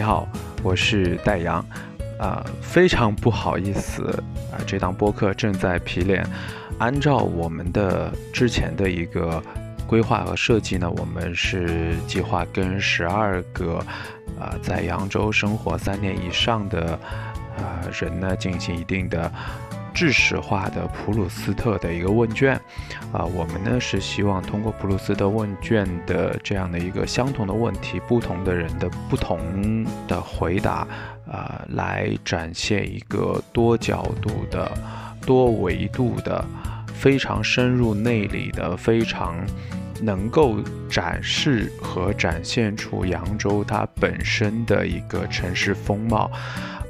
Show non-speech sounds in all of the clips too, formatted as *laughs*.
你好，我是戴阳，啊，非常不好意思啊，这档播客正在皮脸。按照我们的之前的一个规划和设计呢，我们是计划跟十二个啊在扬州生活三年以上的啊人呢进行一定的。知识化的普鲁斯特的一个问卷，啊，我们呢是希望通过普鲁斯特问卷的这样的一个相同的问题，不同的人的不同的回答，啊，来展现一个多角度的、多维度的、非常深入内里的、非常能够展示和展现出扬州它本身的一个城市风貌，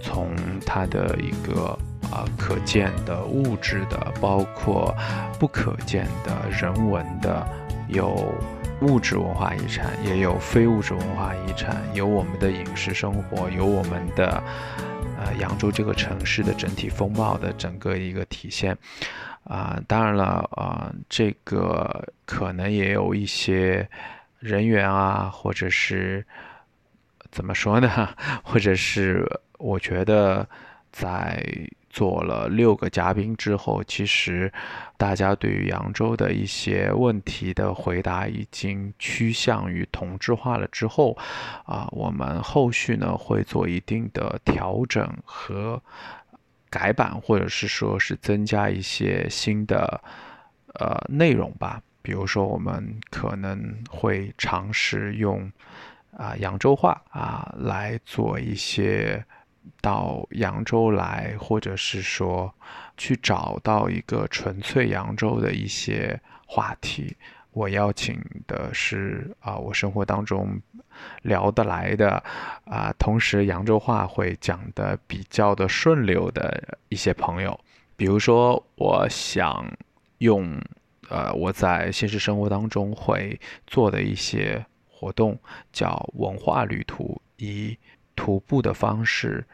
从它的一个。啊，可见的物质的，包括不可见的人文的，有物质文化遗产，也有非物质文化遗产，有我们的饮食生活，有我们的呃扬州这个城市的整体风貌的整个一个体现。啊，当然了，啊，这个可能也有一些人员啊，或者是怎么说呢？或者是我觉得在。做了六个嘉宾之后，其实大家对于扬州的一些问题的回答已经趋向于同质化了。之后，啊，我们后续呢会做一定的调整和改版，或者是说是增加一些新的呃内容吧。比如说，我们可能会尝试用啊扬州话啊来做一些。到扬州来，或者是说去找到一个纯粹扬州的一些话题，我邀请的是啊，我生活当中聊得来的啊，同时扬州话会讲的比较的顺溜的一些朋友。比如说，我想用呃我在现实生活当中会做的一些活动，叫文化旅途，以徒步的方式。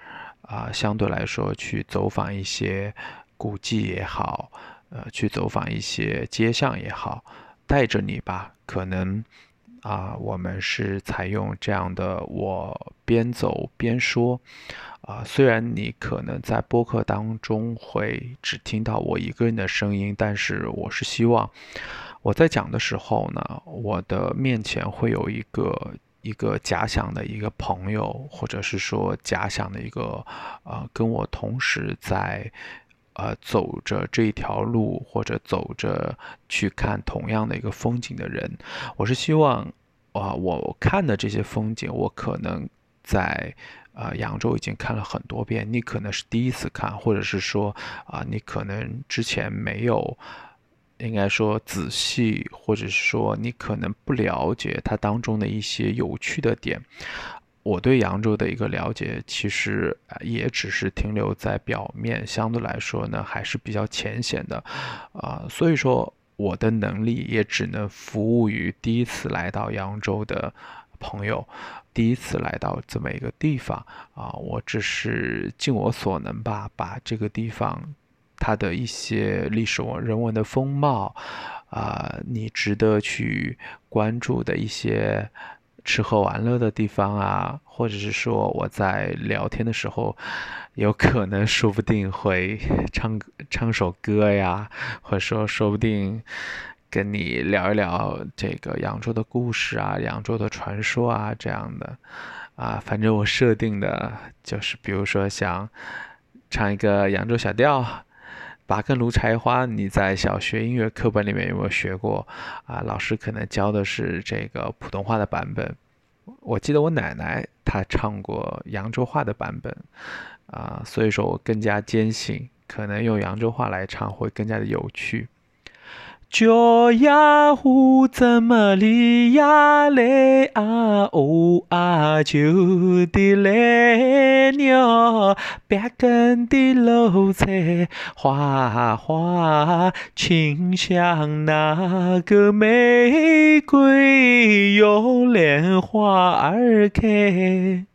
啊，相对来说，去走访一些古迹也好，呃，去走访一些街巷也好，带着你吧。可能啊，我们是采用这样的，我边走边说。啊，虽然你可能在播客当中会只听到我一个人的声音，但是我是希望我在讲的时候呢，我的面前会有一个。一个假想的一个朋友，或者是说假想的一个，呃，跟我同时在，呃，走着这一条路，或者走着去看同样的一个风景的人，我是希望，啊，我看的这些风景，我可能在，呃，扬州已经看了很多遍，你可能是第一次看，或者是说，啊，你可能之前没有。应该说仔细，或者是说你可能不了解它当中的一些有趣的点。我对扬州的一个了解，其实也只是停留在表面，相对来说呢还是比较浅显的。啊，所以说我的能力也只能服务于第一次来到扬州的朋友，第一次来到这么一个地方啊，我只是尽我所能吧，把这个地方。它的一些历史文人文的风貌，啊，你值得去关注的一些吃喝玩乐的地方啊，或者是说我在聊天的时候，有可能说不定会唱唱首歌呀，或者说说不定跟你聊一聊这个扬州的故事啊，扬州的传说啊这样的，啊，反正我设定的就是，比如说想唱一个扬州小调。拔根芦柴花，你在小学音乐课本里面有没有学过啊？老师可能教的是这个普通话的版本。我记得我奶奶她唱过扬州话的版本，啊，所以说我更加坚信，可能用扬州话来唱会更加的有趣。脚丫胡怎么哩呀嘞啊哦啊就的嘞鸟，白根的露菜花花清香，那个玫瑰有莲花儿开，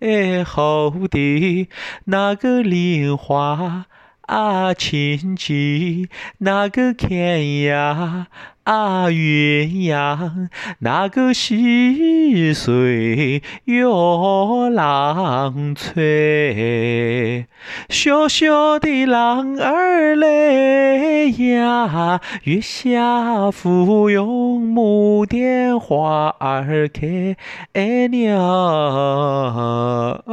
哎好的那个莲花。啊，亲戚那个看呀，啊，鸳鸯那个细水月郎吹，小小的郎儿嘞呀，月下芙蓉牡丹花儿开了。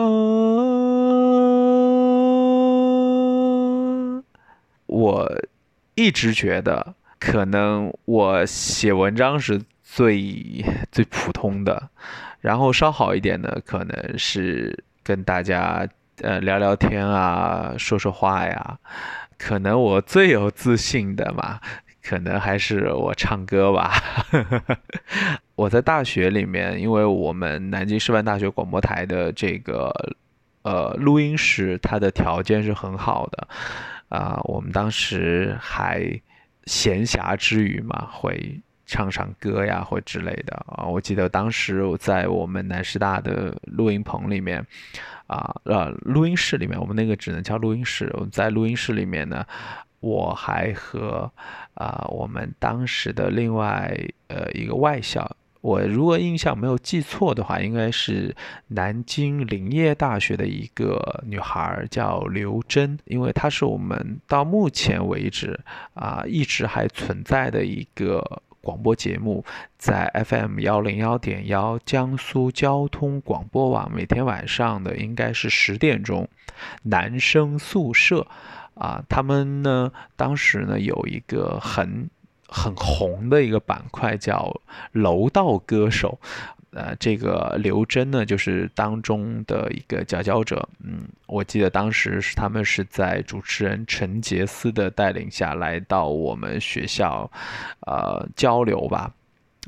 我一直觉得。可能我写文章是最最普通的，然后稍好一点的可能是跟大家呃聊聊天啊，说说话呀。可能我最有自信的嘛，可能还是我唱歌吧。*laughs* 我在大学里面，因为我们南京师范大学广播台的这个呃录音室，它的条件是很好的啊，我们当时还。闲暇之余嘛，会唱唱歌呀，或之类的啊。我记得当时我在我们南师大的录音棚里面，啊呃录音室里面，我们那个只能叫录音室。我们在录音室里面呢，我还和啊我们当时的另外呃一个外校。我如果印象没有记错的话，应该是南京林业大学的一个女孩叫刘真，因为她是我们到目前为止啊一直还存在的一个广播节目，在 FM 幺零幺点幺江苏交通广播网每天晚上的应该是十点钟，男生宿舍啊，他们呢当时呢有一个很。很红的一个板块叫楼道歌手，呃，这个刘真呢就是当中的一个佼佼者。嗯，我记得当时是他们是在主持人陈杰斯的带领下来到我们学校，呃，交流吧。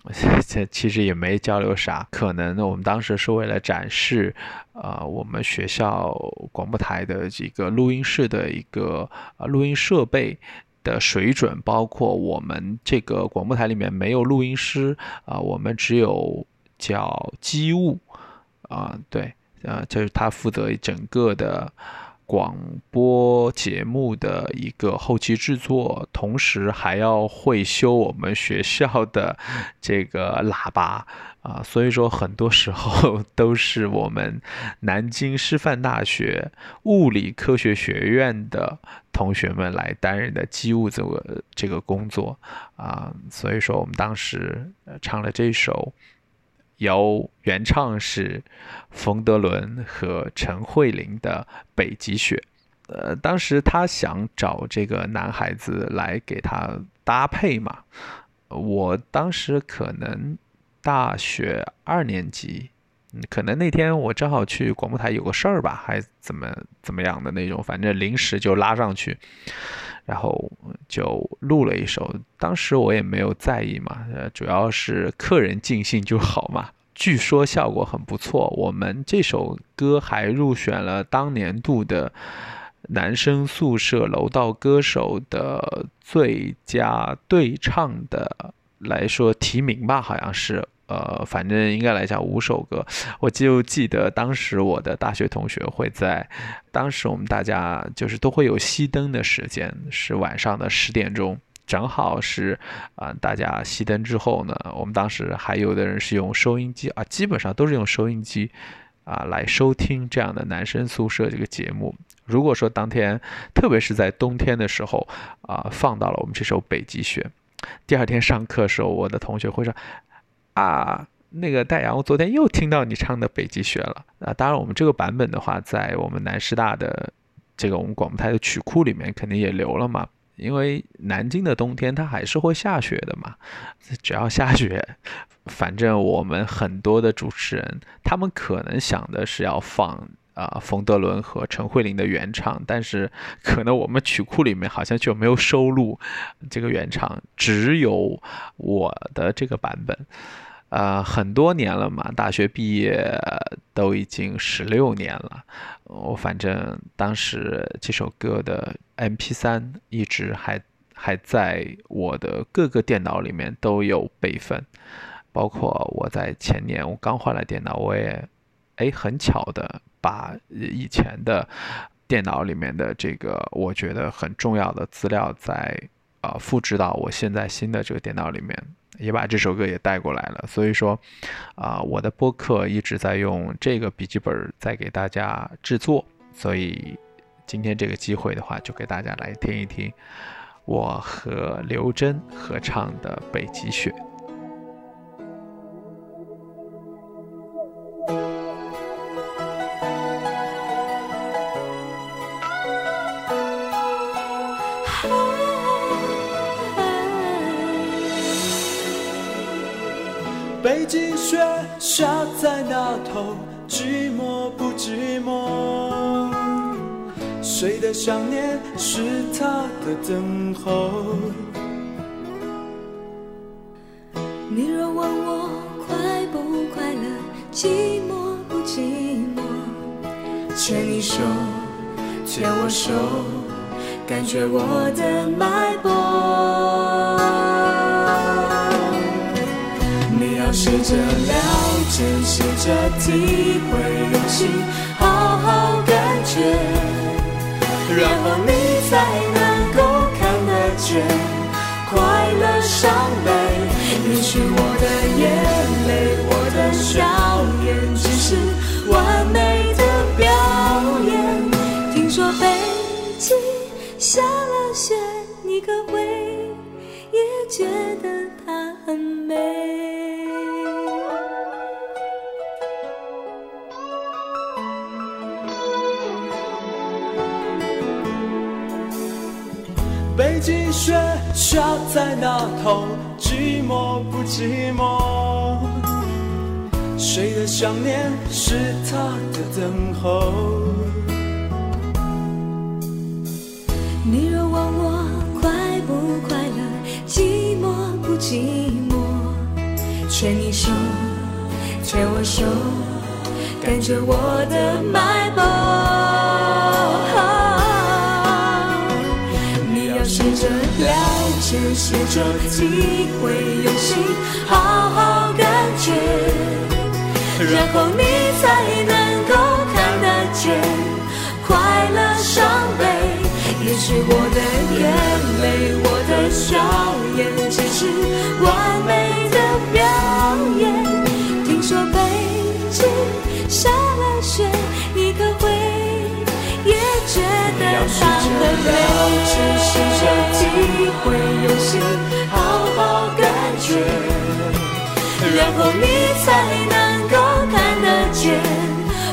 *laughs* 这其实也没交流啥，可能我们当时是为了展示，呃，我们学校广播台的这个录音室的一个呃录音设备。的水准，包括我们这个广播台里面没有录音师啊，我们只有叫机务啊，对，啊，就是他负责整个的广播节目的一个后期制作，同时还要会修我们学校的这个喇叭。啊，所以说很多时候 *laughs* 都是我们南京师范大学物理科学学院的同学们来担任的机务这个这个工作啊，所以说我们当时唱了这首，由原唱是冯德伦和陈慧琳的《北极雪》。呃，当时他想找这个男孩子来给他搭配嘛，我当时可能。大学二年级，嗯，可能那天我正好去广播台有个事儿吧，还怎么怎么样的那种，反正临时就拉上去，然后就录了一首。当时我也没有在意嘛，呃，主要是客人尽兴就好嘛。据说效果很不错，我们这首歌还入选了当年度的男生宿舍楼道歌手的最佳对唱的来说提名吧，好像是。呃，反正应该来讲五首歌，我就记得当时我的大学同学会在，当时我们大家就是都会有熄灯的时间，是晚上的十点钟，正好是啊，大家熄灯之后呢，我们当时还有的人是用收音机啊，基本上都是用收音机啊来收听这样的男生宿舍这个节目。如果说当天，特别是在冬天的时候啊，放到了我们这首《北极雪》，第二天上课的时候，我的同学会说。啊，那个戴阳，我昨天又听到你唱的《北极雪》了啊！当然，我们这个版本的话，在我们南师大的这个我们广播台的曲库里面肯定也留了嘛。因为南京的冬天它还是会下雪的嘛，只要下雪，反正我们很多的主持人他们可能想的是要放啊冯德伦和陈慧琳的原唱，但是可能我们曲库里面好像就没有收录这个原唱，只有我的这个版本。呃，很多年了嘛，大学毕业都已经十六年了。我反正当时这首歌的 MP3 一直还还在我的各个电脑里面都有备份，包括我在前年我刚换了电脑，我也哎很巧的把以前的电脑里面的这个我觉得很重要的资料在啊复制到我现在新的这个电脑里面，也把这首歌也带过来了。所以说，啊，我的播客一直在用这个笔记本在给大家制作，所以今天这个机会的话，就给大家来听一听我和刘真合唱的《北极雪》。想念是他的等候？你若问我快不快乐，寂寞不寂寞？牵你手，牵我手，感觉我的脉搏。你要试着了解，试着体会，用心好好感觉，然后你才能够看得见快乐、伤悲。也许我的眼泪，我的笑颜，只是完美的表演。听说北京下了雪，你可会也觉得它很美？家在那头，寂寞不寂寞？谁的想念是他的等候？你若问我快不快乐，寂寞不寂寞？牵你手，牵我手，感觉我的脉搏。写，着体会，用心好好感觉，然后你才能够看得见快乐、伤悲。也许我的眼泪，我的笑颜，只是完美的表演。听说北京下了雪，你可会也觉得它很美？会，用心好好感觉，然后你才能够看得见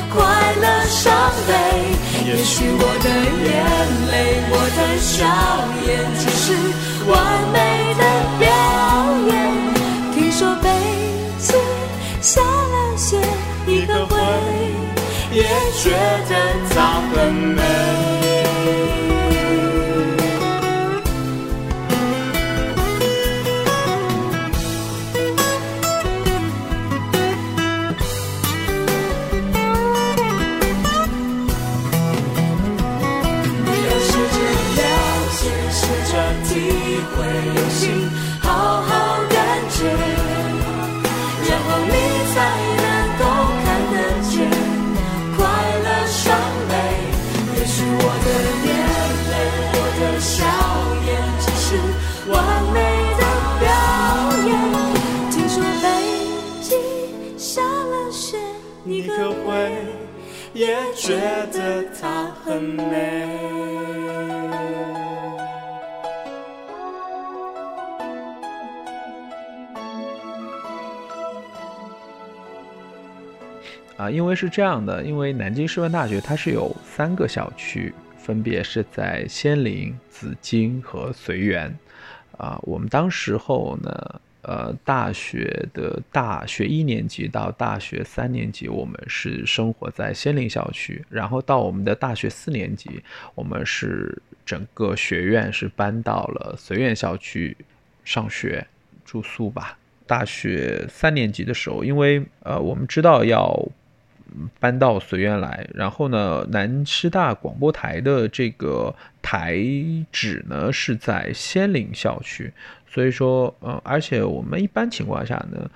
快乐、伤悲。也许我的眼泪，我的笑颜，只是完美的表演。听说北京下了雪，你可会也觉得它很美？觉得它很美。啊，因为是这样的，因为南京师范大学它是有三个校区，分别是在仙林、紫荆和随园。啊，我们当时候呢。呃，大学的大学一年级到大学三年级，我们是生活在仙林校区，然后到我们的大学四年级，我们是整个学院是搬到了随院校区上学住宿吧。大学三年级的时候，因为呃，我们知道要搬到随院来，然后呢，南师大广播台的这个台址呢是在仙林校区。所以说，嗯，而且我们一般情况下呢，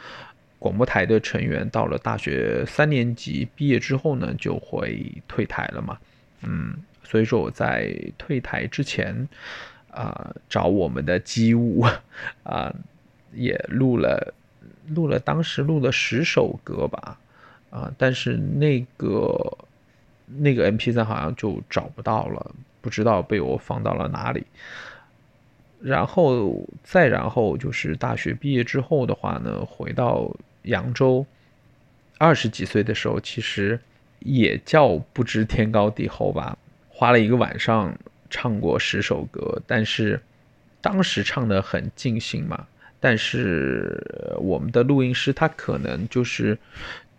广播台的成员到了大学三年级毕业之后呢，就会退台了嘛，嗯，所以说我在退台之前，啊找我们的机务 *laughs* 啊，也录了录了，当时录了十首歌吧，啊，但是那个那个 M P 三好像就找不到了，不知道被我放到了哪里。然后再然后就是大学毕业之后的话呢，回到扬州，二十几岁的时候，其实也叫不知天高地厚吧。花了一个晚上唱过十首歌，但是当时唱的很尽兴嘛。但是我们的录音师他可能就是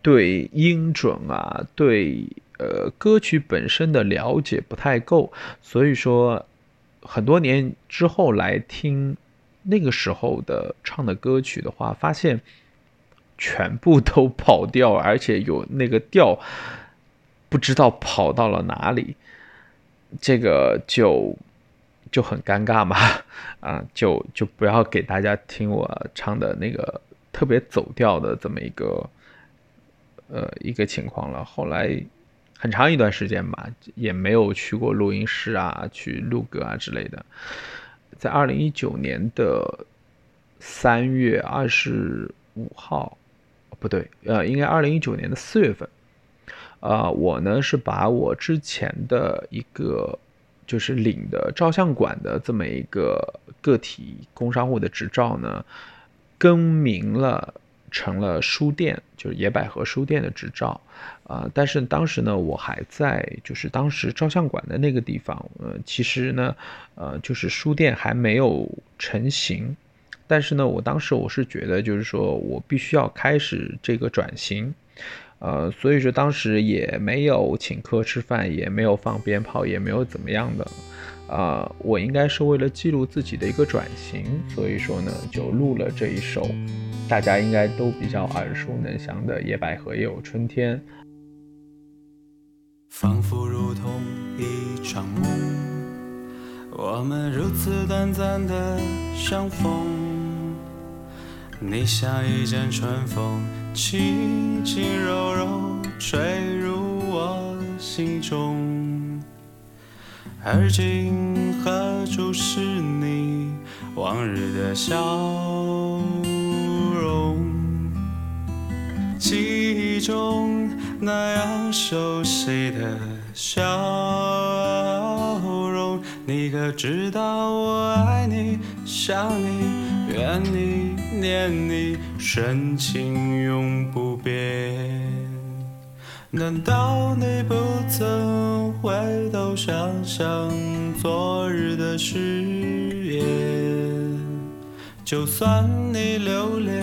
对音准啊，对呃歌曲本身的了解不太够，所以说。很多年之后来听那个时候的唱的歌曲的话，发现全部都跑调，而且有那个调不知道跑到了哪里，这个就就很尴尬嘛，啊，就就不要给大家听我唱的那个特别走调的这么一个呃一个情况了。后来。很长一段时间吧，也没有去过录音室啊，去录歌啊之类的。在二零一九年的三月二十五号，不对，呃，应该二零一九年的四月份，啊，我呢是把我之前的一个就是领的照相馆的这么一个个体工商户的执照呢，更名了。成了书店，就是野百合书店的执照，啊，但是当时呢，我还在就是当时照相馆的那个地方，呃，其实呢，呃，就是书店还没有成型，但是呢，我当时我是觉得就是说我必须要开始这个转型，呃，所以说当时也没有请客吃饭，也没有放鞭炮，也没有怎么样的。啊，我应该是为了记录自己的一个转型，所以说呢，就录了这一首大家应该都比较耳熟能详的《野百合也有春天》。仿佛如同一场梦，我们如此短暂的相逢，你像一阵春风，轻轻柔柔吹入我心中。而今何处是你往日的笑容？记忆中那样熟悉的笑容，你可知道我爱你、想你、怨你、念你，深情永不变。难道你不曾回头想想昨日的誓言？就算你留恋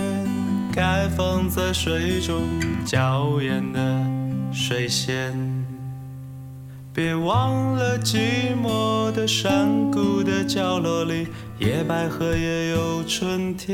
该放在水中娇艳的水仙，别忘了寂寞的山谷的角落里，野百合也有春天。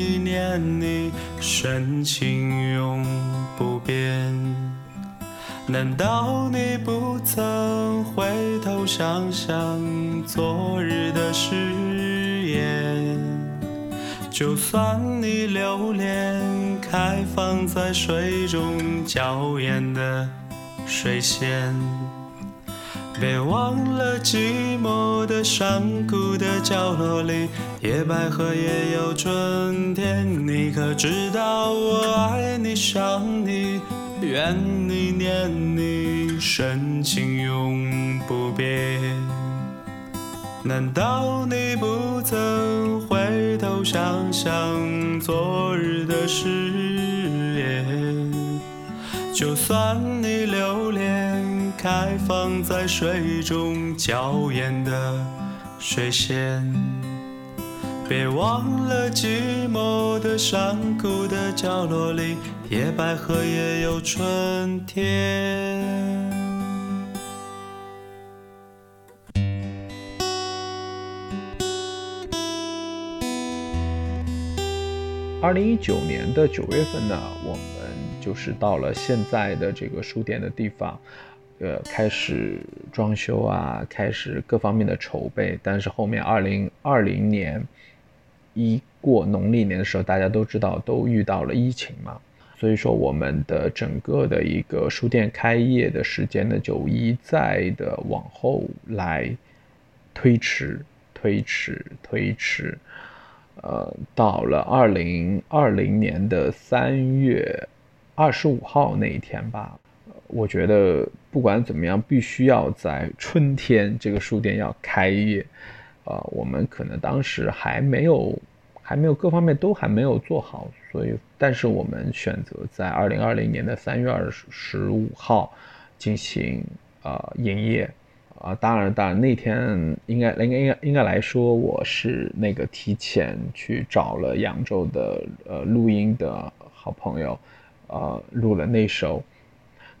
你、念你，深情永不变。难道你不曾回头想想昨日的誓言？就算你留恋开放在水中娇艳的水仙，别忘了寂寞的山谷的角落里，野百合也有春天。你可知道我爱你、想你、怨你、念你，深情永不变。难道你不曾回头想想昨日的誓言？就算你留恋。开放在水中娇艳的水仙，别忘了寂寞的山谷的角落里，野百合也有春天。二零一九年的九月份呢，我们就是到了现在的这个书店的地方。呃，开始装修啊，开始各方面的筹备，但是后面二零二零年一过农历年的时候，大家都知道都遇到了疫情嘛，所以说我们的整个的一个书店开业的时间呢，就一再的往后来推迟、推迟、推迟，呃，到了二零二零年的三月二十五号那一天吧。我觉得不管怎么样，必须要在春天这个书店要开业，啊，我们可能当时还没有，还没有各方面都还没有做好，所以，但是我们选择在二零二零年的三月二十五号进行啊营业，啊，当然，当然那天应该应该应该应该来说，我是那个提前去找了扬州的呃录音的好朋友，呃，录了那首。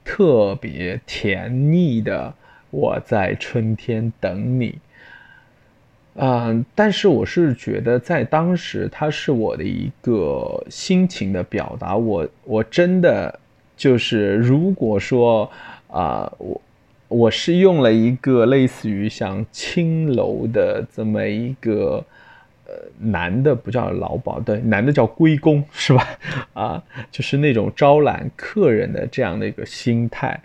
特别甜腻的，我在春天等你。嗯，但是我是觉得在当时，它是我的一个心情的表达。我我真的就是，如果说啊，我我是用了一个类似于像青楼的这么一个。男的不叫劳保，对，男的叫龟公，是吧？*laughs* 啊，就是那种招揽客人的这样的一个心态。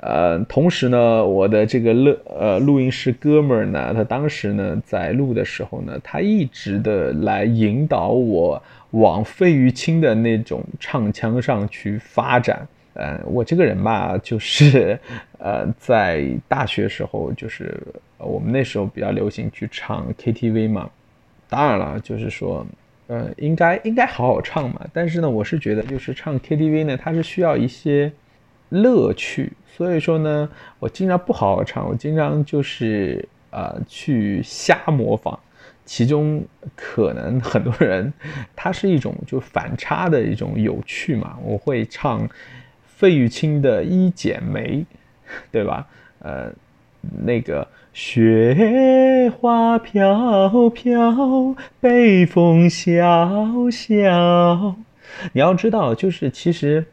呃，同时呢，我的这个乐呃录音师哥们儿呢，他当时呢在录的时候呢，他一直的来引导我往费玉清的那种唱腔上去发展。呃，我这个人吧，就是 *laughs* 呃，在大学时候，就是我们那时候比较流行去唱 KTV 嘛。当然了，就是说，呃，应该应该好好唱嘛。但是呢，我是觉得，就是唱 KTV 呢，它是需要一些乐趣。所以说呢，我经常不好好唱，我经常就是呃去瞎模仿。其中可能很多人，它是一种就反差的一种有趣嘛。我会唱费玉清的《一剪梅》，对吧？呃，那个。雪花飘飘，北风萧萧。你要知道，就是其实，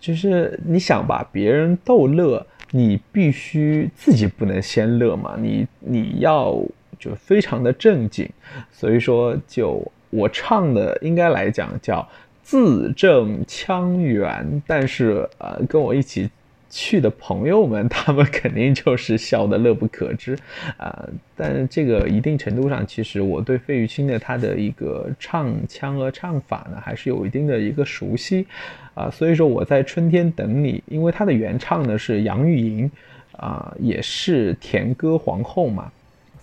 就是你想把别人逗乐，你必须自己不能先乐嘛。你你要就非常的正经，所以说，就我唱的应该来讲叫字正腔圆，但是呃，跟我一起。去的朋友们，*laughs* 他们肯定就是笑得乐不可支，啊！但这个一定程度上，其实我对费玉清的他的一个唱腔和唱法呢，还是有一定的一个熟悉，啊！所以说我在春天等你，因为他的原唱呢是杨钰莹，啊，也是甜歌皇后嘛，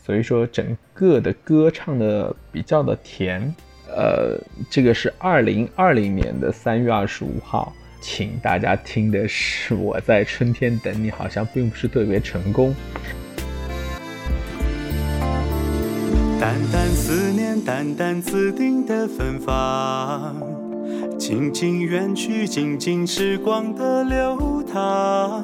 所以说整个的歌唱的比较的甜，呃，这个是二零二零年的三月二十五号。请大家听的是我在春天等你，好像并不是特别成功。淡淡思念，淡淡自定的芬芳，静静远去，静静时光的流淌，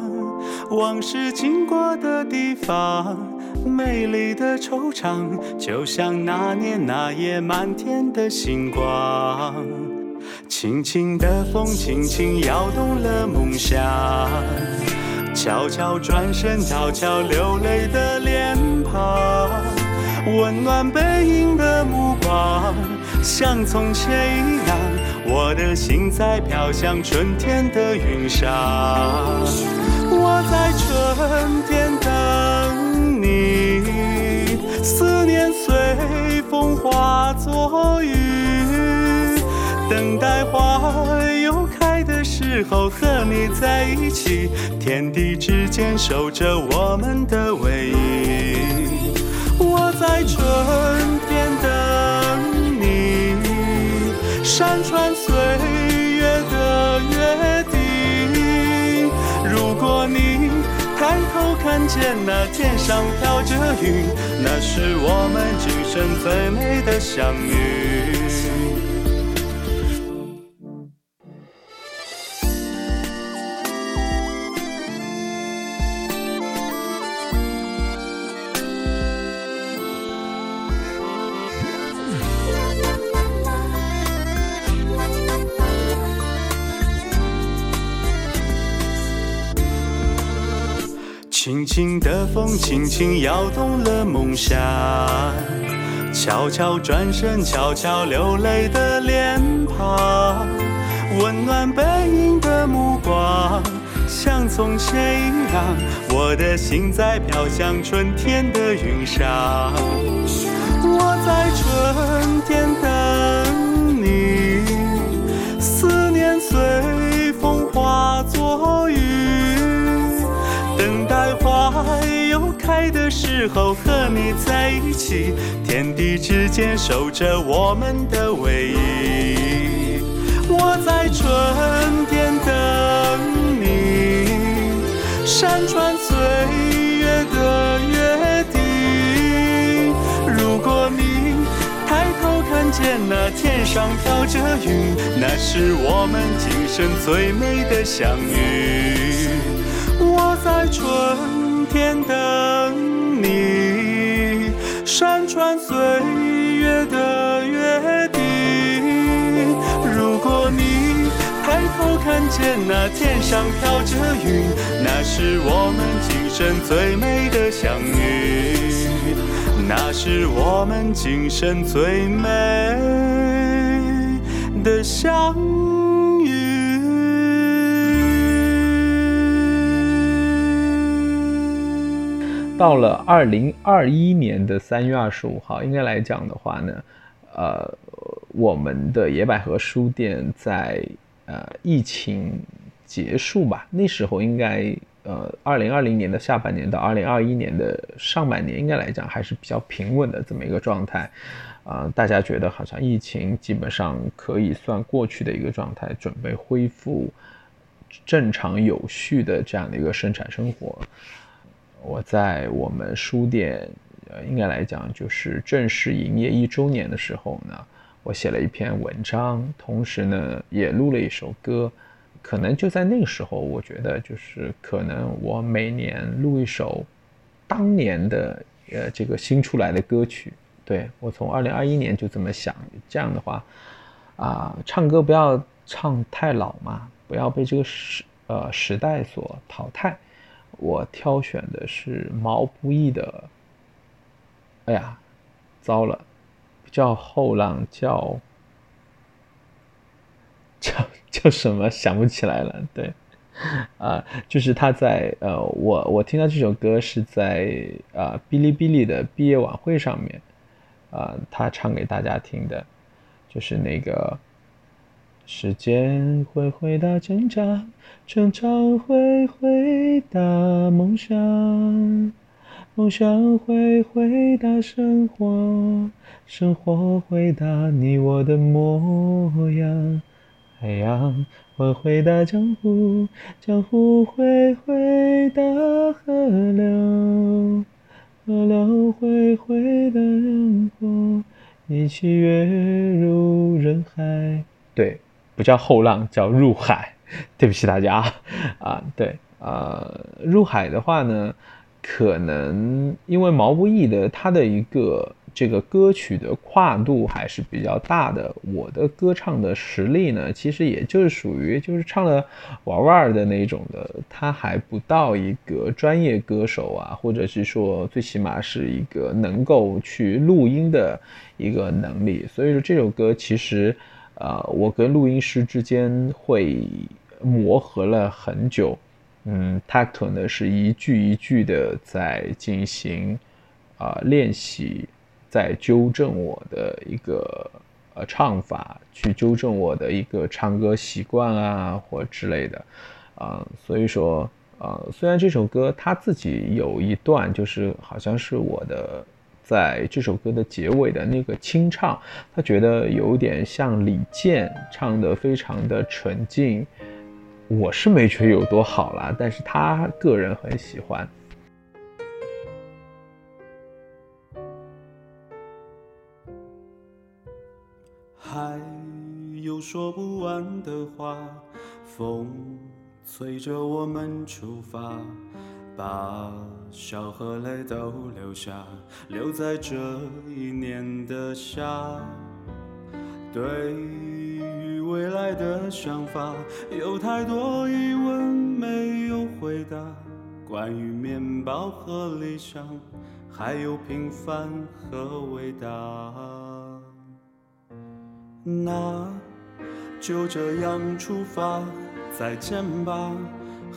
往事经过的地方，美丽的惆怅，就像那年那夜满天的星光。轻轻的风，轻轻摇动了梦想。悄悄转身，悄悄流泪的脸庞。温暖背影的目光，像从前一样。我的心在飘向春天的云上。我在春天等你。思念随风化作雨，等待花又开的时候和你在一起，天地之间守着我们的唯一。我在春天等你，山川岁月的约定。如果你抬头看见那天上飘着云，那是我们今生最美的相遇。轻轻摇动了梦想。悄悄转身，悄悄流泪的脸庞，温暖背影的目光，像从前一样。我的心在飘向春天的云上，我在春天等你，思念随风化作雨。时候和你在一起，天地之间守着我们的唯一。我在春天等你，山川岁月的约定。如果你抬头看见那天上飘着云，那是我们今生最美的相遇。我在春天等你你，山川岁月的约定。如果你抬头看见那天上飘着云，那是我们今生最美的相遇，那是我们今生最美的相遇。到了二零二一年的三月二十五号，应该来讲的话呢，呃，我们的野百合书店在呃疫情结束吧，那时候应该呃二零二零年的下半年到二零二一年的上半年，应该来讲还是比较平稳的这么一个状态，啊、大家觉得好像疫情基本上可以算过去的一个状态，准备恢复正常有序的这样的一个生产生活。我在我们书店，呃，应该来讲就是正式营业一周年的时候呢，我写了一篇文章，同时呢也录了一首歌。可能就在那个时候，我觉得就是可能我每年录一首当年的呃这个新出来的歌曲。对我从二零二一年就这么想，这样的话啊、唱歌不要唱太老嘛，不要被这个时呃时代所淘汰。我挑选的是毛不易的，哎呀，糟了，叫后浪，叫叫叫什么想不起来了。对，啊、就是他在呃，我我听到这首歌是在啊、哔哩哔哩的毕业晚会上面，啊、他唱给大家听的，就是那个。时间会回答挣扎，成长会回答梦想，梦想会回答生活，生活回答你我的模样。海洋会回答江湖，江湖会回答河流，河流会回答阳光，一起跃入人海。对。不叫后浪，叫入海。*laughs* 对不起大家啊，对，呃，入海的话呢，可能因为毛不易的他的一个这个歌曲的跨度还是比较大的，我的歌唱的实力呢，其实也就是属于就是唱了玩玩的那种的，他还不到一个专业歌手啊，或者是说最起码是一个能够去录音的一个能力，所以说这首歌其实。呃，我跟录音师之间会磨合了很久，嗯，，Tacton 呢是一句一句的在进行啊练习，在纠正我的一个呃唱法，去纠正我的一个唱歌习惯啊或之类的，啊，所以说呃，虽然这首歌它自己有一段就是好像是我的。在这首歌的结尾的那个清唱，他觉得有点像李健唱的，非常的纯净。我是没觉得有多好啦，但是他个人很喜欢。还有说不完的话，风催着我们出发。把笑和泪都留下，留在这一年的夏。对于未来的想法，有太多疑问没有回答。关于面包和理想，还有平凡和伟大。那就这样出发，再见吧。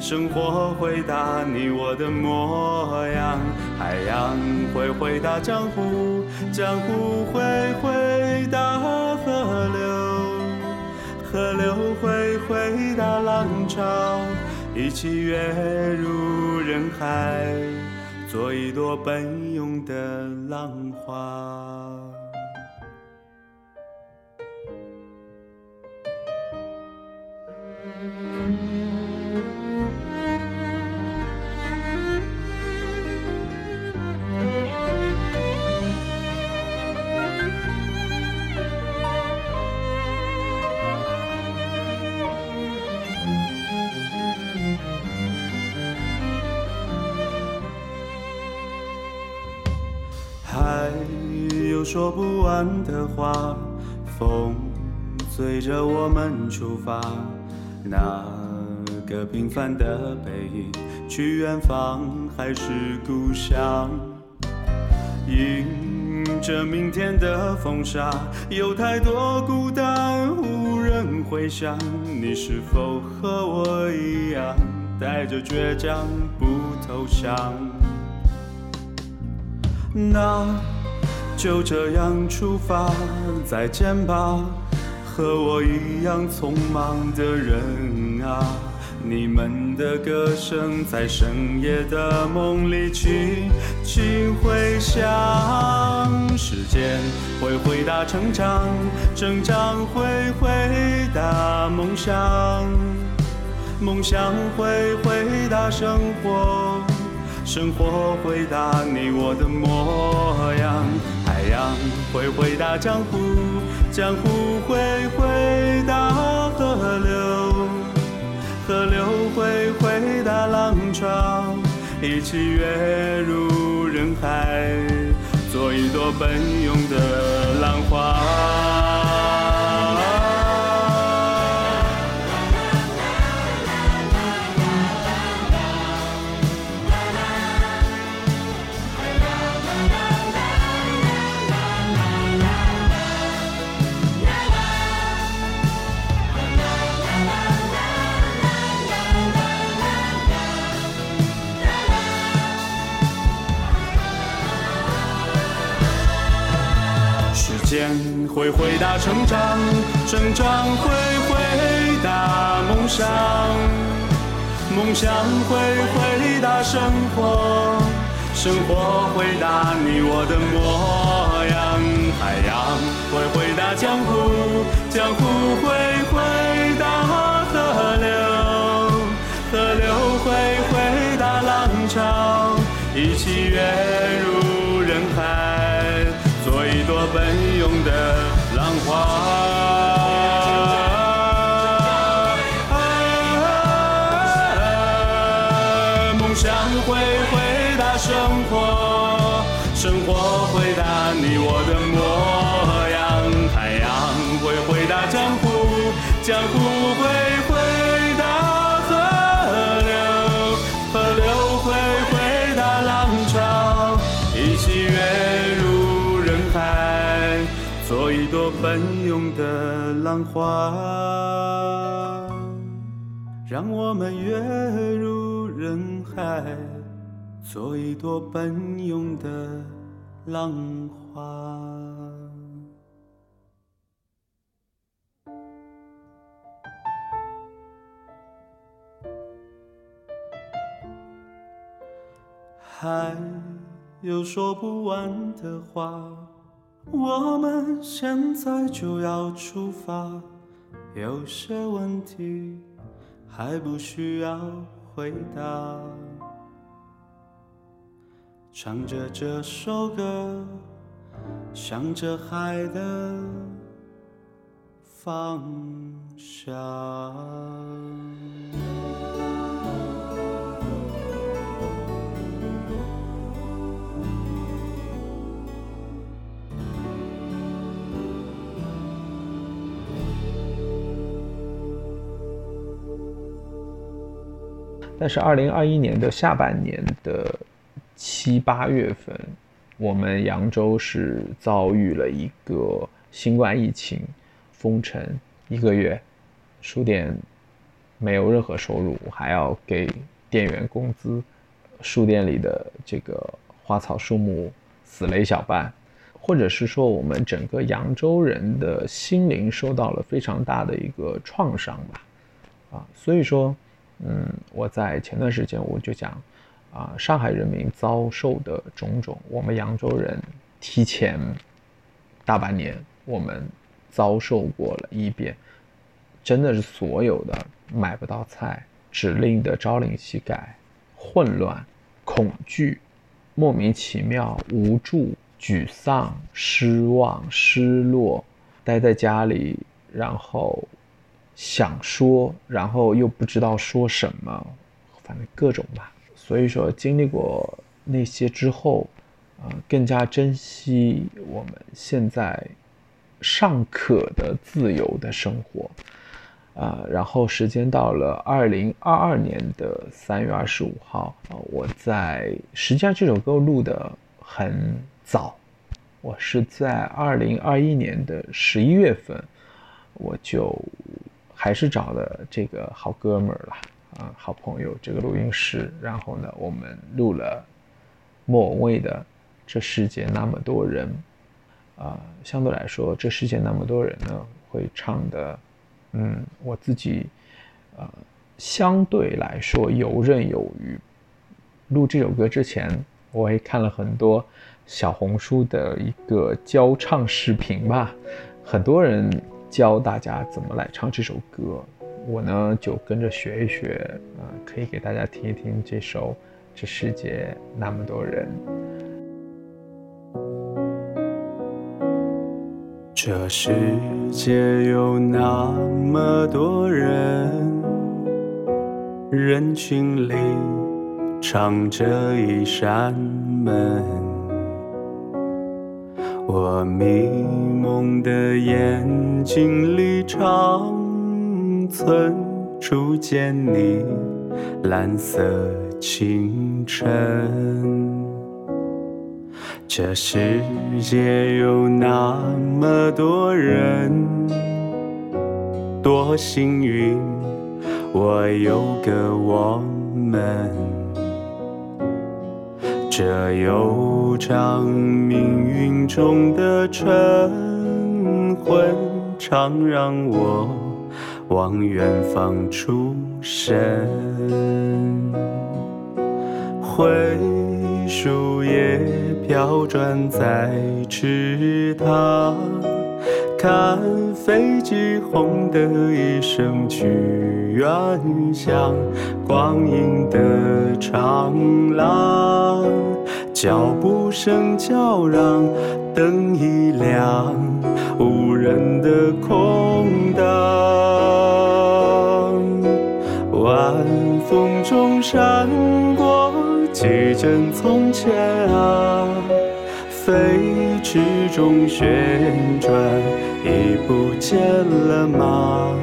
生活回答你我的模样，海洋会回答江湖，江湖会回答河流，河流会回答浪潮，一起跃入人海，做一朵奔涌的浪花。说不完的话，风随着我们出发，那个平凡的背影，去远方还是故乡？迎着明天的风沙，有太多孤单无人回响。你是否和我一样，带着倔强不投降？那。就这样出发，再见吧，和我一样匆忙的人啊！你们的歌声在深夜的梦里轻轻回响。时间会回答成长，成长会回答梦想，梦想会回答生活，生活回答你我的模样。海洋会回答江湖，江湖会回答河流，河流会回答浪潮，一起跃入人海，做一朵奔涌的浪花。会回答成长，成长会回答梦想，梦想会回答生活，生活回答你我的模样。海洋会回答江湖，江湖会回答河流，河流会回答浪潮，一起跃入人海，做一朵奔江湖江湖会回答河流，河流会回答浪潮，一起跃入人海，做一朵奔涌的浪花。让我们跃入人海，做一朵奔涌的浪花。还有说不完的话，我们现在就要出发。有些问题还不需要回答。唱着这首歌，想着海的方向。但是，二零二一年的下半年的七八月份，我们扬州是遭遇了一个新冠疫情封城一个月，书店没有任何收入，还要给店员工资，书店里的这个花草树木死了一小半，或者是说我们整个扬州人的心灵受到了非常大的一个创伤吧，啊，所以说。嗯，我在前段时间我就讲，啊，上海人民遭受的种种，我们扬州人提前大半年，我们遭受过了一遍，真的是所有的买不到菜，指令的朝令夕改，混乱、恐惧、莫名其妙、无助、沮丧、失望、失落，待在家里，然后。想说，然后又不知道说什么，反正各种吧。所以说，经历过那些之后，啊，更加珍惜我们现在尚可的自由的生活，啊。然后时间到了二零二二年的三月二十五号，啊，我在实际上这首歌录的很早，我是在二零二一年的十一月份，我就。还是找的这个好哥们儿了啊，好朋友这个录音师，然后呢，我们录了莫文蔚的《这世界那么多人》，啊，相对来说，《这世界那么多人》呢，会唱的，嗯，我自己，呃，相对来说游刃有余。录这首歌之前，我也看了很多小红书的一个教唱视频吧，很多人。教大家怎么来唱这首歌，我呢就跟着学一学，啊，可以给大家听一听这首《这世界那么多人》。这世界有那么多人，人群里藏着一扇门。我迷蒙的眼睛里长存初见你蓝色清晨。这世界有那么多人，多幸运，我有个我们。这悠长命运中的晨昏，常让我望远方出神。灰树叶飘转在池塘。看飞机轰的一声去远乡，光阴的长廊，脚步声叫嚷，灯一亮，无人的空荡。晚风中闪过几帧从前啊。飞驰中旋转，已不见了吗？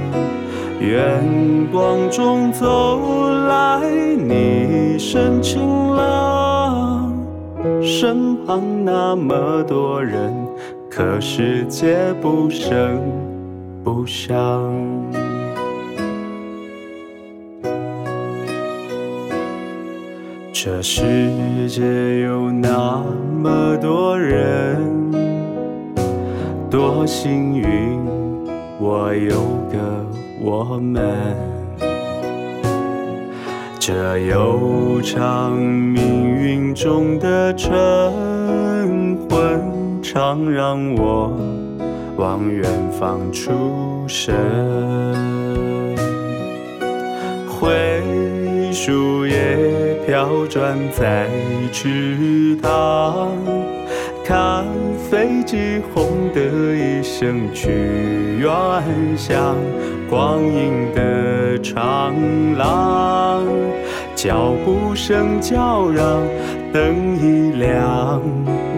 远光中走来，你身晴朗，身旁那么多人，可世界不声不响。这世界有那么多人，多幸运，我有个我们。这悠长命运中的晨昏，常让我往远方出神。灰树叶飘转在池塘，看飞机轰的一声去远乡，光阴的长廊，脚步声叫嚷，灯一亮，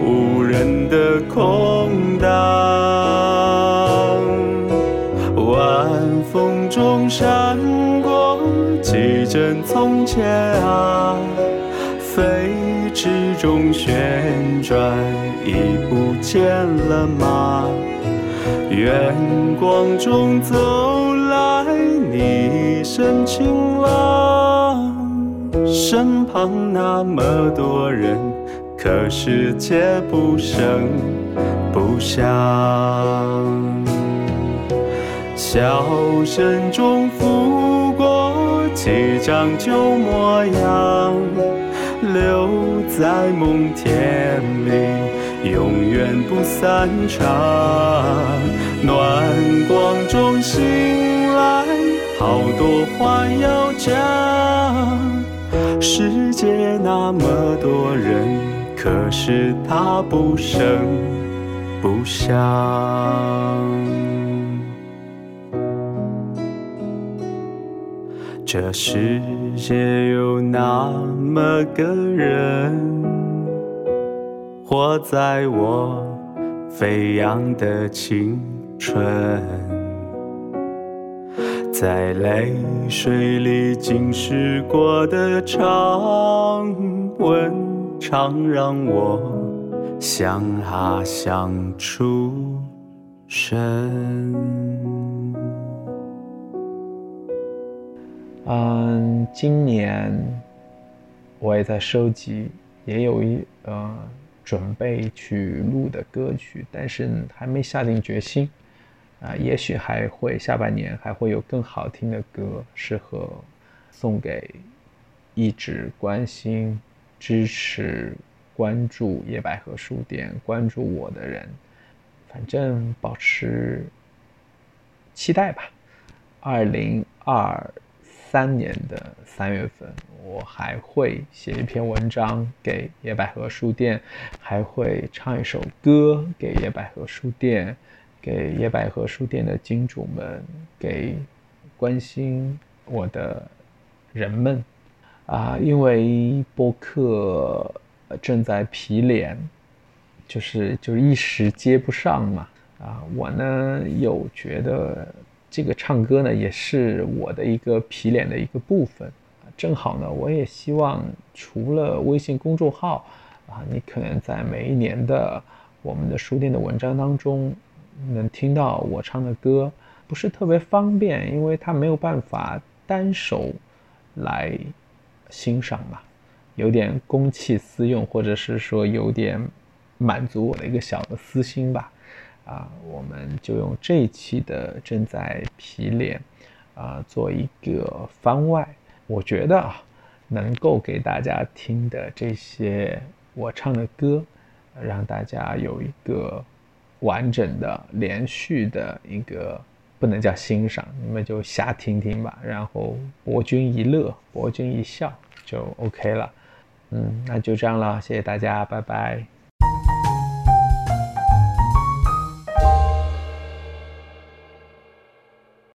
无人的空荡，晚风中闪过几帧从前啊，飞驰中旋转，已不见了吗？远光中走来，你一身晴朗，身旁那么多人，可世界不声不响。笑声中拂过几张旧模样，留在梦田里，永远不散场。暖光中醒来，好多话要讲。世界那么多人，可是他不声不响。这世界有那么个人，活在我飞扬的青春，在泪水里浸湿过的长吻，常让我想啊想出神。嗯，今年我也在收集，也有一呃准备去录的歌曲，但是还没下定决心。啊，也许还会下半年还会有更好听的歌，适合送给一直关心、支持、关注野百合书店、关注我的人。反正保持期待吧。二零二。三年的三月份，我还会写一篇文章给野百合书店，还会唱一首歌给野百合书店，给野百合书店的金主们，给关心我的人们啊！因为播客正在皮脸，就是就是一时接不上嘛啊！我呢有觉得。这个唱歌呢，也是我的一个皮脸的一个部分正好呢，我也希望除了微信公众号啊，你可能在每一年的我们的书店的文章当中能听到我唱的歌，不是特别方便，因为它没有办法单手来欣赏嘛，有点公器私用，或者是说有点满足我的一个小的私心吧。啊，我们就用这一期的正在皮脸，啊，做一个番外。我觉得啊，能够给大家听的这些我唱的歌，让大家有一个完整的、连续的一个，不能叫欣赏，你们就瞎听听吧。然后博君一乐，博君一笑就 OK 了。嗯，那就这样了，谢谢大家，拜拜。